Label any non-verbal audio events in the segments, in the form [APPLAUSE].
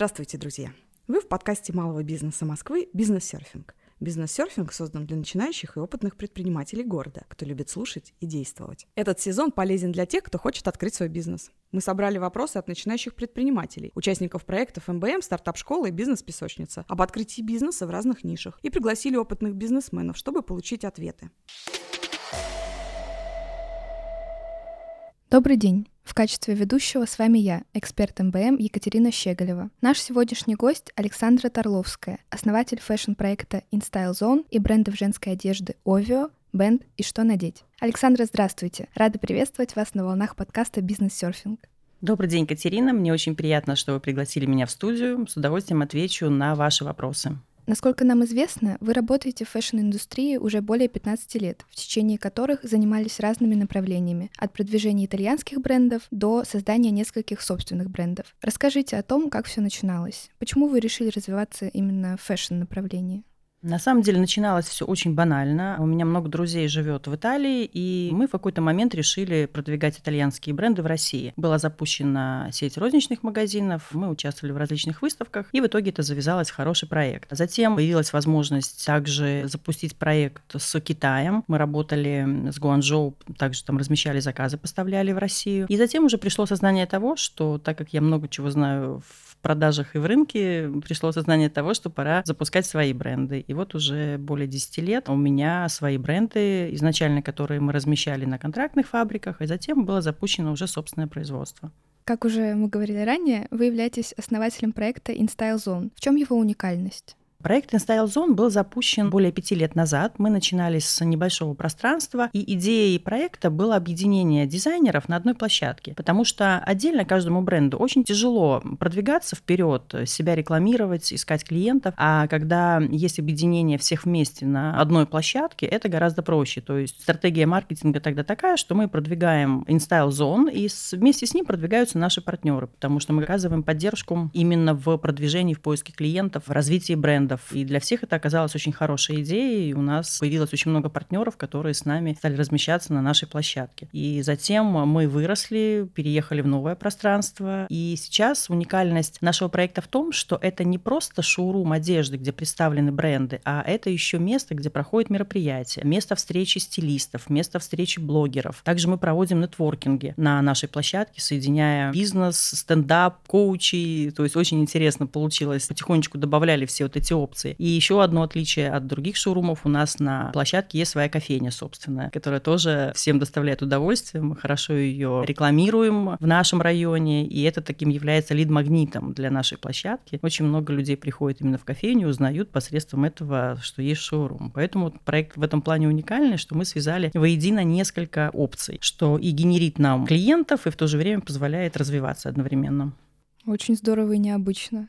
Здравствуйте, друзья! Вы в подкасте малого бизнеса Москвы «Бизнес-серфинг». Бизнес-серфинг создан для начинающих и опытных предпринимателей города, кто любит слушать и действовать. Этот сезон полезен для тех, кто хочет открыть свой бизнес. Мы собрали вопросы от начинающих предпринимателей, участников проектов МБМ, стартап-школы и бизнес-песочница об открытии бизнеса в разных нишах и пригласили опытных бизнесменов, чтобы получить ответы. Добрый день! В качестве ведущего с вами я, эксперт МБМ Екатерина Щеголева. Наш сегодняшний гость Александра Тарловская, основатель фэшн-проекта InStyle Zone и брендов женской одежды Ovio, Band и Что надеть. Александра, здравствуйте! Рада приветствовать вас на волнах подкаста «Бизнес-серфинг». Добрый день, Катерина. Мне очень приятно, что вы пригласили меня в студию. С удовольствием отвечу на ваши вопросы. Насколько нам известно, вы работаете в фэшн-индустрии уже более 15 лет, в течение которых занимались разными направлениями, от продвижения итальянских брендов до создания нескольких собственных брендов. Расскажите о том, как все начиналось. Почему вы решили развиваться именно в фэшн-направлении? На самом деле начиналось все очень банально. У меня много друзей живет в Италии, и мы в какой-то момент решили продвигать итальянские бренды в России. Была запущена сеть розничных магазинов, мы участвовали в различных выставках, и в итоге это завязалось хороший проект. Затем появилась возможность также запустить проект с Китаем. Мы работали с Гуанчжоу, также там размещали заказы, поставляли в Россию. И затем уже пришло сознание того, что так как я много чего знаю в продажах и в рынке пришло сознание того, что пора запускать свои бренды. И вот уже более 10 лет у меня свои бренды, изначально которые мы размещали на контрактных фабриках, и затем было запущено уже собственное производство. Как уже мы говорили ранее, вы являетесь основателем проекта InStyle Zone. В чем его уникальность? Проект InStyle Zone был запущен более пяти лет назад. Мы начинали с небольшого пространства, и идеей проекта было объединение дизайнеров на одной площадке, потому что отдельно каждому бренду очень тяжело продвигаться вперед, себя рекламировать, искать клиентов, а когда есть объединение всех вместе на одной площадке, это гораздо проще. То есть стратегия маркетинга тогда такая, что мы продвигаем InStyle Zone, и вместе с ним продвигаются наши партнеры, потому что мы оказываем поддержку именно в продвижении, в поиске клиентов, в развитии бренда брендов. И для всех это оказалось очень хорошей идеей. И у нас появилось очень много партнеров, которые с нами стали размещаться на нашей площадке. И затем мы выросли, переехали в новое пространство. И сейчас уникальность нашего проекта в том, что это не просто шоурум одежды, где представлены бренды, а это еще место, где проходят мероприятия, место встречи стилистов, место встречи блогеров. Также мы проводим нетворкинги на нашей площадке, соединяя бизнес, стендап, коучи. То есть очень интересно получилось. Потихонечку добавляли все вот эти опции. И еще одно отличие от других шоурумов, у нас на площадке есть своя кофейня собственная, которая тоже всем доставляет удовольствие. Мы хорошо ее рекламируем в нашем районе, и это таким является лид-магнитом для нашей площадки. Очень много людей приходят именно в кофейню, узнают посредством этого, что есть шоурум. Поэтому проект в этом плане уникальный, что мы связали воедино несколько опций, что и генерит нам клиентов, и в то же время позволяет развиваться одновременно. Очень здорово и необычно.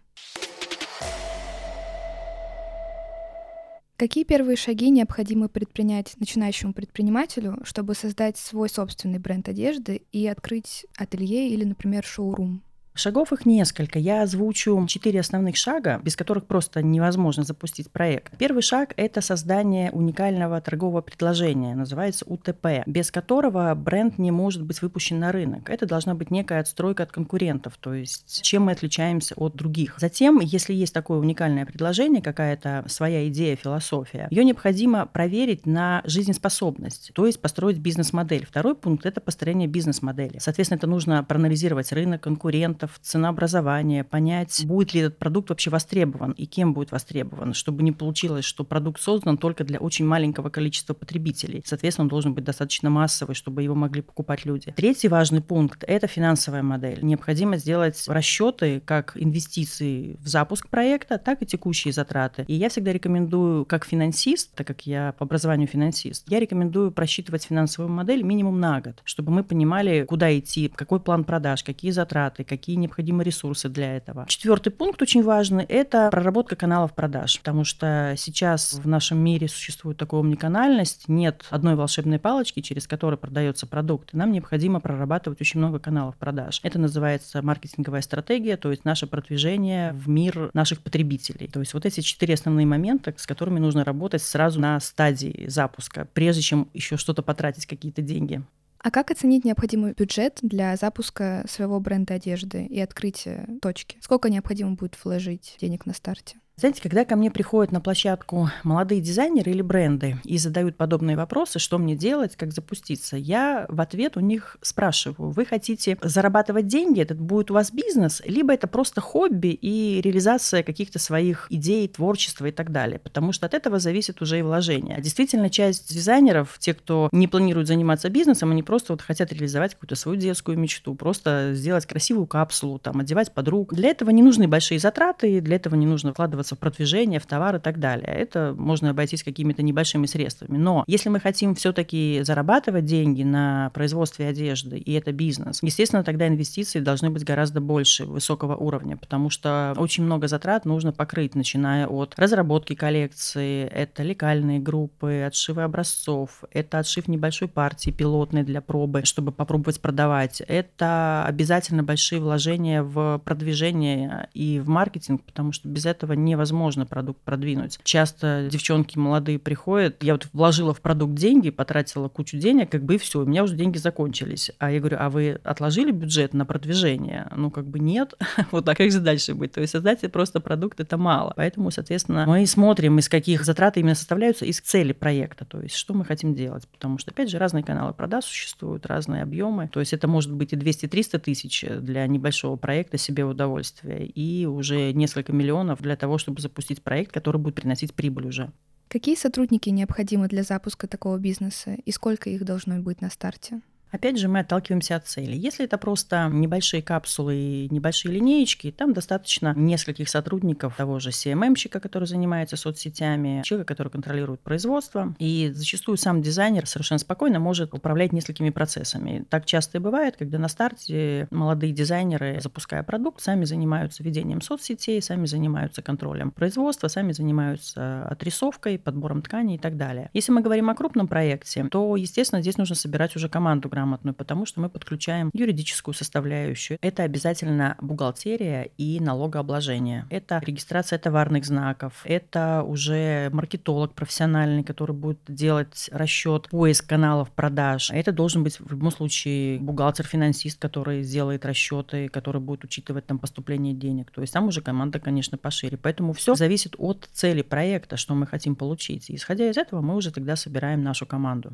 Какие первые шаги необходимо предпринять начинающему предпринимателю, чтобы создать свой собственный бренд одежды и открыть ателье или, например, шоурум? Шагов их несколько. Я озвучу четыре основных шага, без которых просто невозможно запустить проект. Первый шаг – это создание уникального торгового предложения, называется УТП, без которого бренд не может быть выпущен на рынок. Это должна быть некая отстройка от конкурентов, то есть чем мы отличаемся от других. Затем, если есть такое уникальное предложение, какая-то своя идея, философия, ее необходимо проверить на жизнеспособность, то есть построить бизнес-модель. Второй пункт – это построение бизнес-модели. Соответственно, это нужно проанализировать рынок, конкурентов, клиентов, ценообразование, понять, будет ли этот продукт вообще востребован и кем будет востребован, чтобы не получилось, что продукт создан только для очень маленького количества потребителей. Соответственно, он должен быть достаточно массовый, чтобы его могли покупать люди. Третий важный пункт – это финансовая модель. Необходимо сделать расчеты как инвестиции в запуск проекта, так и текущие затраты. И я всегда рекомендую, как финансист, так как я по образованию финансист, я рекомендую просчитывать финансовую модель минимум на год, чтобы мы понимали, куда идти, какой план продаж, какие затраты, какие какие необходимы ресурсы для этого. Четвертый пункт очень важный – это проработка каналов продаж, потому что сейчас в нашем мире существует такая омниканальность, нет одной волшебной палочки, через которую продается продукт. Нам необходимо прорабатывать очень много каналов продаж. Это называется маркетинговая стратегия, то есть наше продвижение в мир наших потребителей. То есть вот эти четыре основные момента, с которыми нужно работать сразу на стадии запуска, прежде чем еще что-то потратить, какие-то деньги. А как оценить необходимый бюджет для запуска своего бренда одежды и открытия точки? Сколько необходимо будет вложить денег на старте? Знаете, когда ко мне приходят на площадку молодые дизайнеры или бренды и задают подобные вопросы, что мне делать, как запуститься, я в ответ у них спрашиваю, вы хотите зарабатывать деньги, этот будет у вас бизнес, либо это просто хобби и реализация каких-то своих идей, творчества и так далее, потому что от этого зависит уже и вложение. А действительно, часть дизайнеров, те, кто не планирует заниматься бизнесом, они просто вот хотят реализовать какую-то свою детскую мечту, просто сделать красивую капсулу, там, одевать подруг. Для этого не нужны большие затраты, для этого не нужно вкладываться вкладываться в продвижение, в товар и так далее. Это можно обойтись какими-то небольшими средствами. Но если мы хотим все-таки зарабатывать деньги на производстве одежды, и это бизнес, естественно, тогда инвестиции должны быть гораздо больше, высокого уровня, потому что очень много затрат нужно покрыть, начиная от разработки коллекции, это лекальные группы, отшивы образцов, это отшив небольшой партии пилотной для пробы, чтобы попробовать продавать. Это обязательно большие вложения в продвижение и в маркетинг, потому что без этого не невозможно продукт продвинуть. Часто девчонки молодые приходят, я вот вложила в продукт деньги, потратила кучу денег, как бы и все, у меня уже деньги закончились. А я говорю, а вы отложили бюджет на продвижение? Ну, как бы нет. [LAUGHS] вот так как же дальше быть? То есть создать просто продукт это мало. Поэтому, соответственно, мы смотрим, из каких затрат именно составляются, из цели проекта, то есть что мы хотим делать. Потому что, опять же, разные каналы продаж существуют, разные объемы. То есть это может быть и 200-300 тысяч для небольшого проекта себе удовольствия, и уже несколько миллионов для того, чтобы запустить проект, который будет приносить прибыль уже. Какие сотрудники необходимы для запуска такого бизнеса и сколько их должно быть на старте? Опять же, мы отталкиваемся от цели. Если это просто небольшие капсулы и небольшие линеечки, там достаточно нескольких сотрудников того же CMM-щика, который занимается соцсетями, человека, который контролирует производство. И зачастую сам дизайнер совершенно спокойно может управлять несколькими процессами. Так часто и бывает, когда на старте молодые дизайнеры, запуская продукт, сами занимаются ведением соцсетей, сами занимаются контролем производства, сами занимаются отрисовкой, подбором тканей и так далее. Если мы говорим о крупном проекте, то, естественно, здесь нужно собирать уже команду грамотную, потому что мы подключаем юридическую составляющую. Это обязательно бухгалтерия и налогообложение. Это регистрация товарных знаков. Это уже маркетолог профессиональный, который будет делать расчет, поиск каналов продаж. Это должен быть в любом случае бухгалтер-финансист, который сделает расчеты, который будет учитывать там поступление денег. То есть там уже команда, конечно, пошире. Поэтому все зависит от цели проекта, что мы хотим получить. И исходя из этого мы уже тогда собираем нашу команду.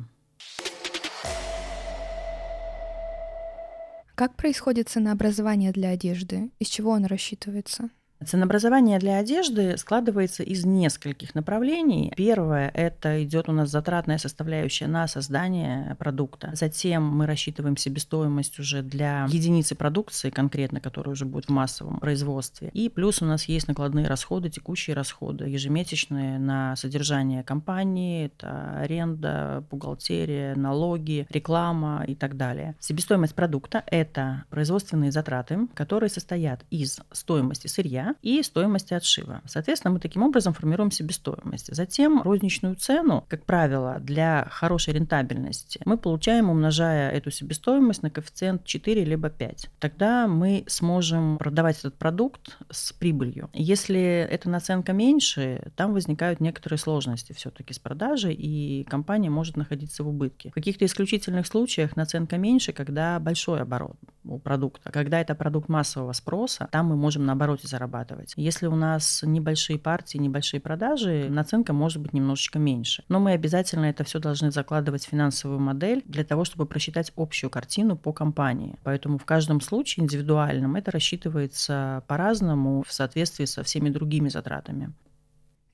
Как происходит ценообразование для одежды? Из чего оно рассчитывается? Ценообразование для одежды складывается из нескольких направлений. Первое – это идет у нас затратная составляющая на создание продукта. Затем мы рассчитываем себестоимость уже для единицы продукции конкретно, которая уже будет в массовом производстве. И плюс у нас есть накладные расходы, текущие расходы, ежемесячные на содержание компании, это аренда, бухгалтерия, налоги, реклама и так далее. Себестоимость продукта – это производственные затраты, которые состоят из стоимости сырья, и стоимости отшива. Соответственно, мы таким образом формируем себестоимость. Затем розничную цену, как правило, для хорошей рентабельности мы получаем, умножая эту себестоимость на коэффициент 4 либо 5. Тогда мы сможем продавать этот продукт с прибылью. Если эта наценка меньше, там возникают некоторые сложности все-таки с продажей, и компания может находиться в убытке. В каких-то исключительных случаях наценка меньше, когда большой оборот у продукта. Когда это продукт массового спроса, там мы можем наоборот зарабатывать зарабатывать. Если у нас небольшие партии, небольшие продажи, наценка может быть немножечко меньше. Но мы обязательно это все должны закладывать в финансовую модель для того, чтобы просчитать общую картину по компании. Поэтому в каждом случае индивидуальном это рассчитывается по-разному в соответствии со всеми другими затратами.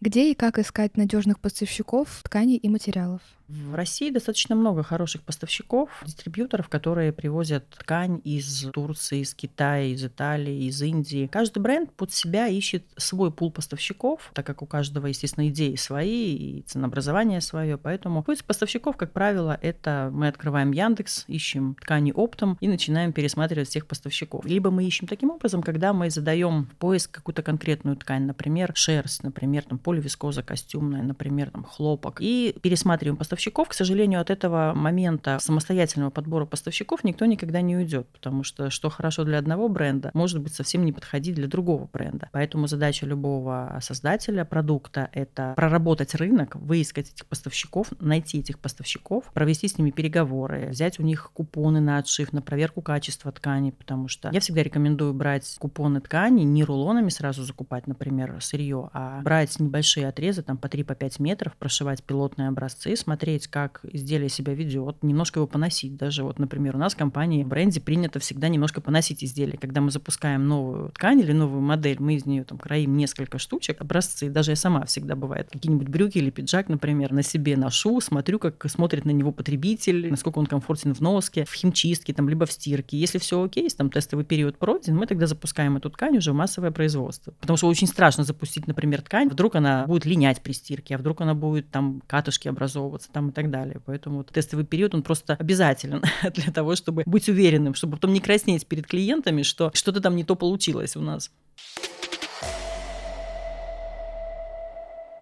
Где и как искать надежных поставщиков тканей и материалов? В России достаточно много хороших поставщиков, дистрибьюторов, которые привозят ткань из Турции, из Китая, из Италии, из Индии. Каждый бренд под себя ищет свой пул поставщиков, так как у каждого, естественно, идеи свои и ценообразование свое. Поэтому поиск поставщиков, как правило, это мы открываем Яндекс, ищем ткани оптом и начинаем пересматривать всех поставщиков. Либо мы ищем таким образом, когда мы задаем поиск какую-то конкретную ткань, например, шерсть, например, там поливискоза костюмная, например, там хлопок, и пересматриваем поставщиков поставщиков, к сожалению, от этого момента самостоятельного подбора поставщиков никто никогда не уйдет, потому что что хорошо для одного бренда, может быть совсем не подходить для другого бренда. Поэтому задача любого создателя продукта — это проработать рынок, выискать этих поставщиков, найти этих поставщиков, провести с ними переговоры, взять у них купоны на отшив, на проверку качества ткани, потому что я всегда рекомендую брать купоны ткани, не рулонами сразу закупать, например, сырье, а брать небольшие отрезы, там по 3-5 по метров, прошивать пилотные образцы, смотреть, как изделие себя ведет, немножко его поносить. Даже вот, например, у нас в компании в бренде принято всегда немножко поносить изделие. Когда мы запускаем новую ткань или новую модель, мы из нее там кроим несколько штучек, образцы. Даже я сама всегда бывает какие-нибудь брюки или пиджак, например, на себе ношу, смотрю, как смотрит на него потребитель, насколько он комфортен в носке, в химчистке, там, либо в стирке. Если все окей, там тестовый период пройден, мы тогда запускаем эту ткань уже в массовое производство. Потому что очень страшно запустить, например, ткань, вдруг она будет линять при стирке, а вдруг она будет там катышки образовываться там и так далее. Поэтому вот тестовый период, он просто обязателен [LAUGHS] для того, чтобы быть уверенным, чтобы потом не краснеть перед клиентами, что что-то там не то получилось у нас.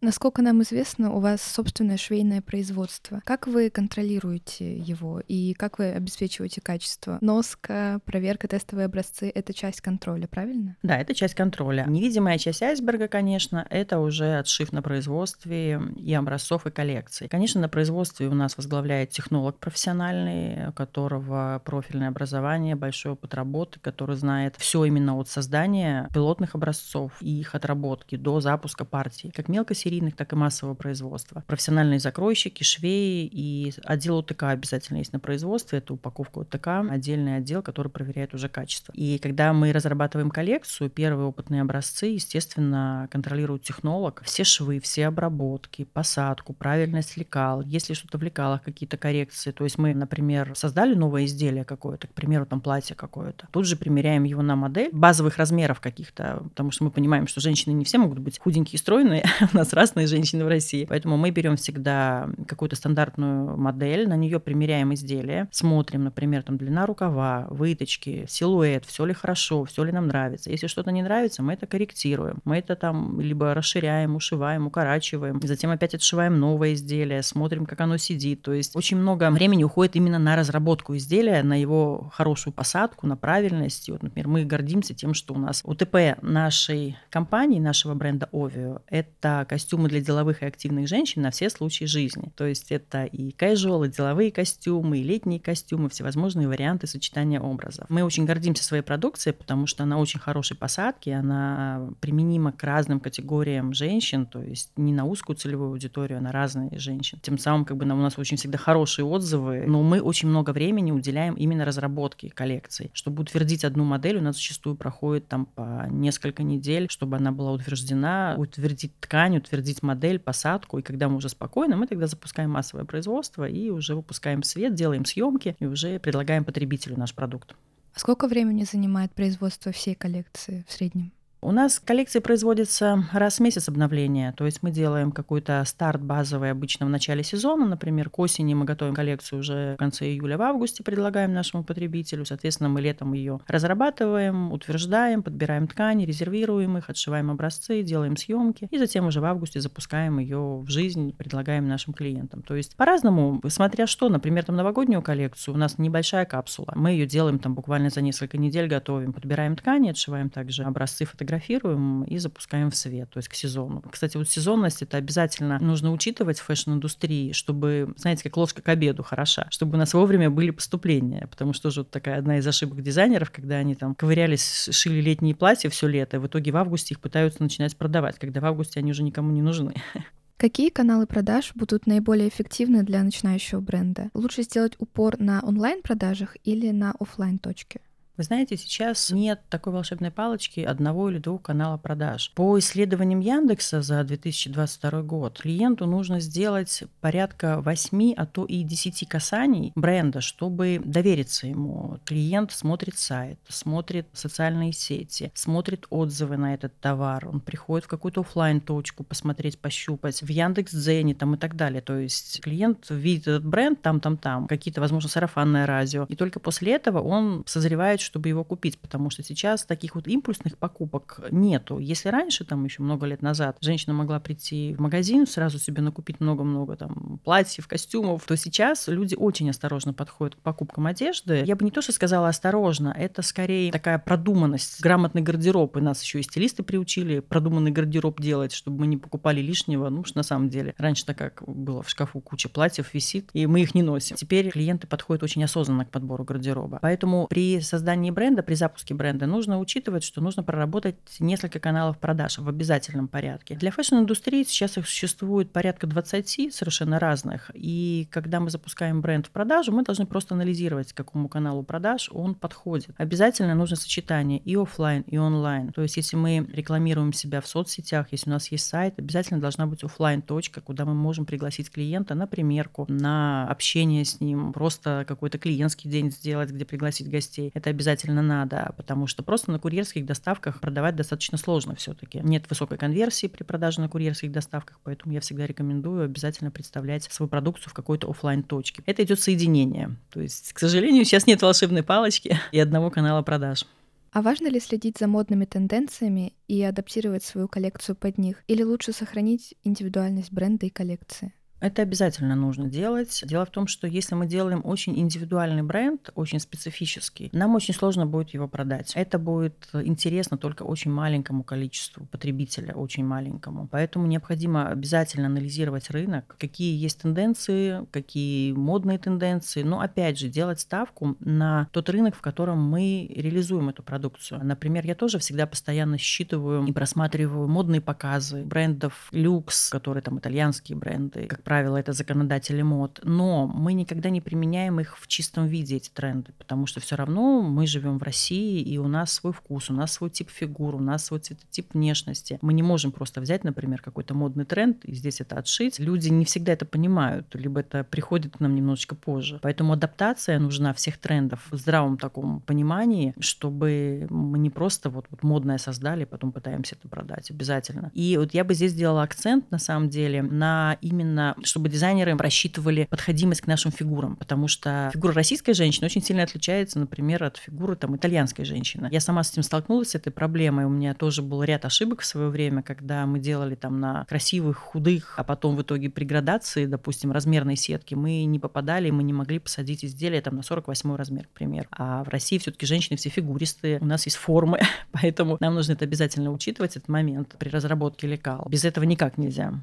Насколько нам известно, у вас собственное швейное производство. Как вы контролируете его и как вы обеспечиваете качество? Носка, проверка, тестовые образцы — это часть контроля, правильно? Да, это часть контроля. Невидимая часть айсберга, конечно, это уже отшив на производстве и образцов, и коллекций. Конечно, на производстве у нас возглавляет технолог профессиональный, у которого профильное образование, большой опыт работы, который знает все именно от создания пилотных образцов и их отработки до запуска партии, как мелкосерийных серийных, так и массового производства. Профессиональные закройщики, швеи и отдел ОТК обязательно есть на производстве. Это упаковка ОТК, отдельный отдел, который проверяет уже качество. И когда мы разрабатываем коллекцию, первые опытные образцы, естественно, контролирует технолог. Все швы, все обработки, посадку, правильность лекал. Если что-то в лекалах, какие-то коррекции. То есть мы, например, создали новое изделие какое-то, к примеру, там платье какое-то. Тут же примеряем его на модель базовых размеров каких-то, потому что мы понимаем, что женщины не все могут быть худенькие и стройные. [LAUGHS] У нас разные женщины в России. Поэтому мы берем всегда какую-то стандартную модель, на нее примеряем изделие, смотрим, например, там длина рукава, выточки, силуэт, все ли хорошо, все ли нам нравится. Если что-то не нравится, мы это корректируем. Мы это там либо расширяем, ушиваем, укорачиваем, затем опять отшиваем новое изделие, смотрим, как оно сидит. То есть очень много времени уходит именно на разработку изделия, на его хорошую посадку, на правильность. И вот, например, мы гордимся тем, что у нас УТП нашей компании, нашего бренда Ovio, это костюм костюмы для деловых и активных женщин на все случаи жизни. То есть это и casual, и деловые костюмы, и летние костюмы, всевозможные варианты сочетания образов. Мы очень гордимся своей продукцией, потому что она очень хорошей посадки, она применима к разным категориям женщин, то есть не на узкую целевую аудиторию, а на разные женщин. Тем самым как бы у нас очень всегда хорошие отзывы, но мы очень много времени уделяем именно разработке коллекций. Чтобы утвердить одну модель, у нас зачастую проходит там по несколько недель, чтобы она была утверждена, утвердить ткань, утвердить утвердить модель, посадку, и когда мы уже спокойно, мы тогда запускаем массовое производство и уже выпускаем свет, делаем съемки и уже предлагаем потребителю наш продукт. А сколько времени занимает производство всей коллекции в среднем? У нас коллекции производятся раз в месяц обновления, то есть мы делаем какой-то старт базовый обычно в начале сезона, например, к осени мы готовим коллекцию уже в конце июля, в августе предлагаем нашему потребителю, соответственно, мы летом ее разрабатываем, утверждаем, подбираем ткани, резервируем их, отшиваем образцы, делаем съемки и затем уже в августе запускаем ее в жизнь, предлагаем нашим клиентам. То есть по-разному, смотря что, например, там новогоднюю коллекцию, у нас небольшая капсула, мы ее делаем там буквально за несколько недель, готовим, подбираем ткани, отшиваем также образцы, фотографии фотографируем и запускаем в свет, то есть к сезону. Кстати, вот сезонность это обязательно нужно учитывать в фэшн-индустрии, чтобы, знаете, как ложка к обеду хороша, чтобы у нас вовремя были поступления, потому что же такая одна из ошибок дизайнеров, когда они там ковырялись, шили летние платья все лето, и в итоге в августе их пытаются начинать продавать, когда в августе они уже никому не нужны. [LAUGHS] Какие каналы продаж будут наиболее эффективны для начинающего бренда? Лучше сделать упор на онлайн-продажах или на офлайн точке вы знаете, сейчас нет такой волшебной палочки одного или двух канала продаж. По исследованиям Яндекса за 2022 год клиенту нужно сделать порядка 8, а то и 10 касаний бренда, чтобы довериться ему. Клиент смотрит сайт, смотрит социальные сети, смотрит отзывы на этот товар, он приходит в какую-то офлайн точку посмотреть, пощупать, в Яндекс.Дзене там и так далее. То есть клиент видит этот бренд там, там, там, какие-то, возможно, сарафанное радио, и только после этого он созревает, чтобы его купить, потому что сейчас таких вот импульсных покупок нету. Если раньше, там еще много лет назад, женщина могла прийти в магазин, сразу себе накупить много-много там платьев, костюмов, то сейчас люди очень осторожно подходят к покупкам одежды. Я бы не то, что сказала осторожно, это скорее такая продуманность, грамотный гардероб. И нас еще и стилисты приучили продуманный гардероб делать, чтобы мы не покупали лишнего. Ну, что на самом деле раньше-то как было в шкафу куча платьев висит, и мы их не носим. Теперь клиенты подходят очень осознанно к подбору гардероба. Поэтому при создании бренда, при запуске бренда нужно учитывать, что нужно проработать несколько каналов продаж в обязательном порядке. Для фэшн-индустрии сейчас их существует порядка 20 совершенно разных. И когда мы запускаем бренд в продажу, мы должны просто анализировать, к какому каналу продаж он подходит. Обязательно нужно сочетание и офлайн, и онлайн. То есть, если мы рекламируем себя в соцсетях, если у нас есть сайт, обязательно должна быть офлайн точка, куда мы можем пригласить клиента на примерку, на общение с ним, просто какой-то клиентский день сделать, где пригласить гостей. Это обязательно надо, потому что просто на курьерских доставках продавать достаточно сложно все-таки. Нет высокой конверсии при продаже на курьерских доставках, поэтому я всегда рекомендую обязательно представлять свою продукцию в какой-то офлайн точке. Это идет соединение. То есть, к сожалению, сейчас нет волшебной палочки и одного канала продаж. А важно ли следить за модными тенденциями и адаптировать свою коллекцию под них? Или лучше сохранить индивидуальность бренда и коллекции? Это обязательно нужно делать. Дело в том, что если мы делаем очень индивидуальный бренд, очень специфический, нам очень сложно будет его продать. Это будет интересно только очень маленькому количеству потребителя, очень маленькому. Поэтому необходимо обязательно анализировать рынок, какие есть тенденции, какие модные тенденции. Но опять же, делать ставку на тот рынок, в котором мы реализуем эту продукцию. Например, я тоже всегда постоянно считываю и просматриваю модные показы брендов люкс, которые там итальянские бренды, как это законодатели мод, но мы никогда не применяем их в чистом виде, эти тренды, потому что все равно мы живем в России, и у нас свой вкус, у нас свой тип фигур, у нас свой цветотип внешности. Мы не можем просто взять, например, какой-то модный тренд и здесь это отшить. Люди не всегда это понимают, либо это приходит к нам немножечко позже. Поэтому адаптация нужна всех трендов в здравом таком понимании, чтобы мы не просто вот, вот модное создали, потом пытаемся это продать обязательно. И вот я бы здесь сделала акцент, на самом деле, на именно чтобы дизайнеры рассчитывали подходимость к нашим фигурам, потому что фигура российской женщины очень сильно отличается, например, от фигуры там итальянской женщины. Я сама с этим столкнулась, с этой проблемой. У меня тоже был ряд ошибок в свое время, когда мы делали там на красивых, худых, а потом в итоге при градации, допустим, размерной сетки, мы не попадали, мы не могли посадить изделие там на 48 размер, к примеру. А в России все-таки женщины все фигуристые, у нас есть формы, [LAUGHS] поэтому нам нужно это обязательно учитывать, этот момент при разработке лекал. Без этого никак нельзя.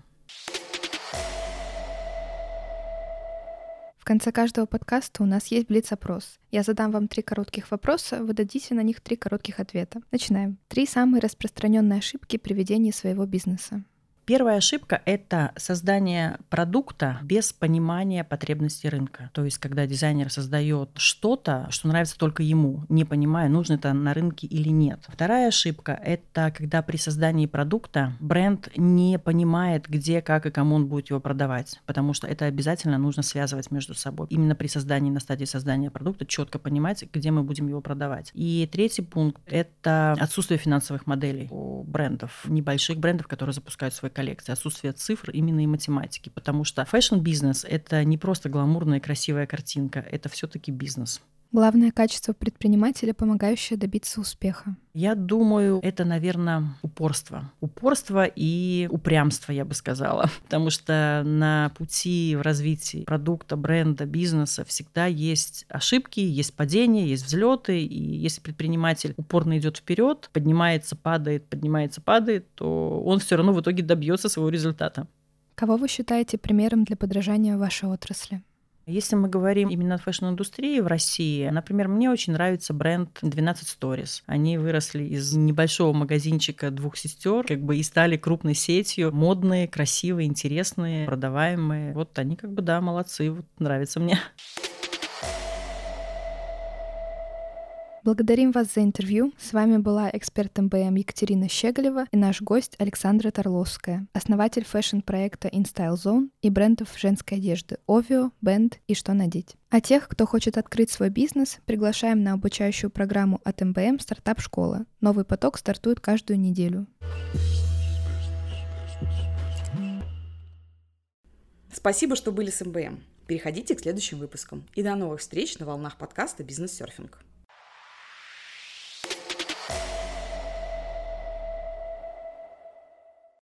Конце каждого подкаста у нас есть блиц-опрос. Я задам вам три коротких вопроса, вы дадите на них три коротких ответа. Начинаем. Три самые распространенные ошибки при ведении своего бизнеса. Первая ошибка – это создание продукта без понимания потребностей рынка. То есть, когда дизайнер создает что-то, что нравится только ему, не понимая, нужно это на рынке или нет. Вторая ошибка – это когда при создании продукта бренд не понимает, где, как и кому он будет его продавать, потому что это обязательно нужно связывать между собой. Именно при создании, на стадии создания продукта четко понимать, где мы будем его продавать. И третий пункт – это отсутствие финансовых моделей у брендов, небольших брендов, которые запускают свой коллекции, отсутствие цифр именно и математики, потому что фэшн-бизнес — это не просто гламурная красивая картинка, это все таки бизнес. Главное качество предпринимателя, помогающее добиться успеха. Я думаю, это, наверное, упорство. Упорство и упрямство, я бы сказала. [LAUGHS] Потому что на пути в развитии продукта, бренда, бизнеса всегда есть ошибки, есть падения, есть взлеты. И если предприниматель упорно идет вперед, поднимается, падает, поднимается, падает, то он все равно в итоге добьется своего результата. Кого вы считаете примером для подражания в вашей отрасли? Если мы говорим именно о фэшн-индустрии в России, например, мне очень нравится бренд 12 Stories. Они выросли из небольшого магазинчика двух сестер, как бы и стали крупной сетью, модные, красивые, интересные, продаваемые. Вот они как бы, да, молодцы, вот нравится мне. Благодарим вас за интервью. С вами была эксперт МБМ Екатерина Щеголева и наш гость Александра Тарловская, основатель фэшн-проекта InStyle Zone и брендов женской одежды Ovio, Band и Что надеть. А тех, кто хочет открыть свой бизнес, приглашаем на обучающую программу от МБМ «Стартап-школа». Новый поток стартует каждую неделю. Спасибо, что были с МБМ. Переходите к следующим выпускам. И до новых встреч на волнах подкаста «Бизнес-серфинг».